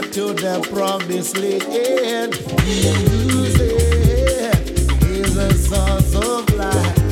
get to the promised land. Music is a source of life.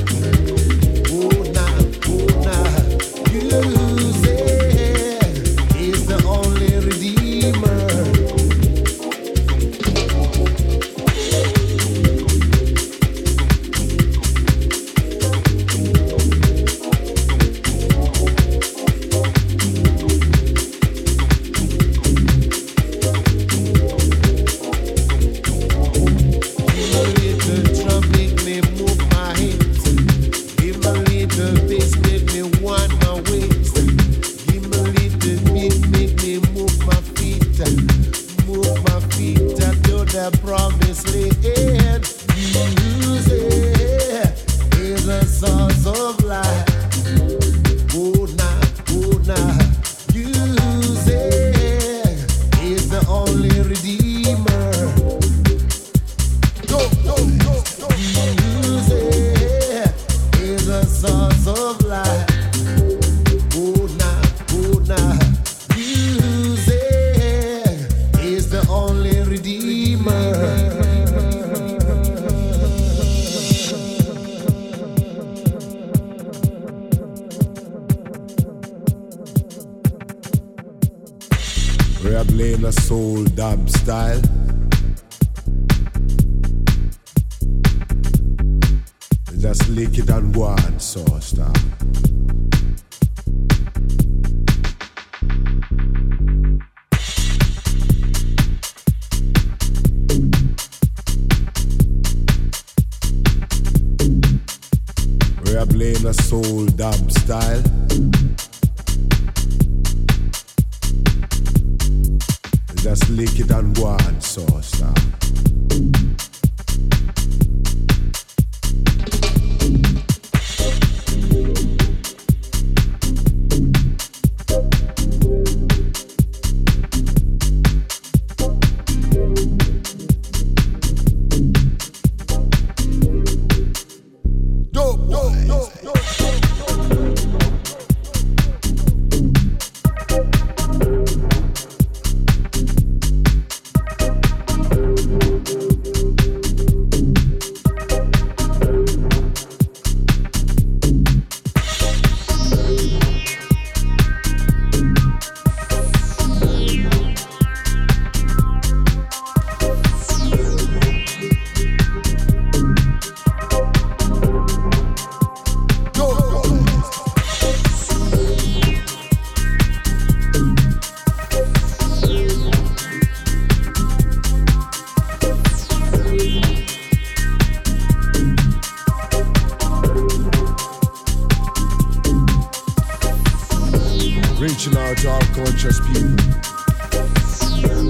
Reaching out to all conscious people.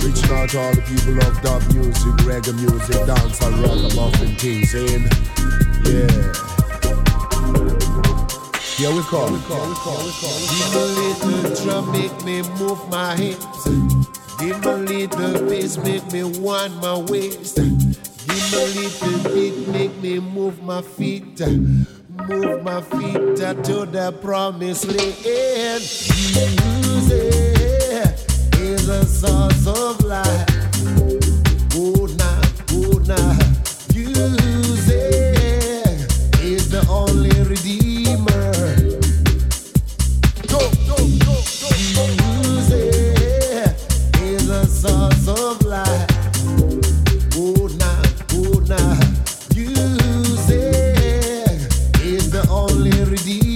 Reaching out to all the people of dub music, reggae music, dancehall, rock, muffin, things, and yeah. Here we come. Give me a little drum, make me move my hips. Give me a little bass, make me wind my waist. Give me a little beat, make me move my feet move my feet to the promised land. Music is a source of life. Oh, now, oh, now. Perdido.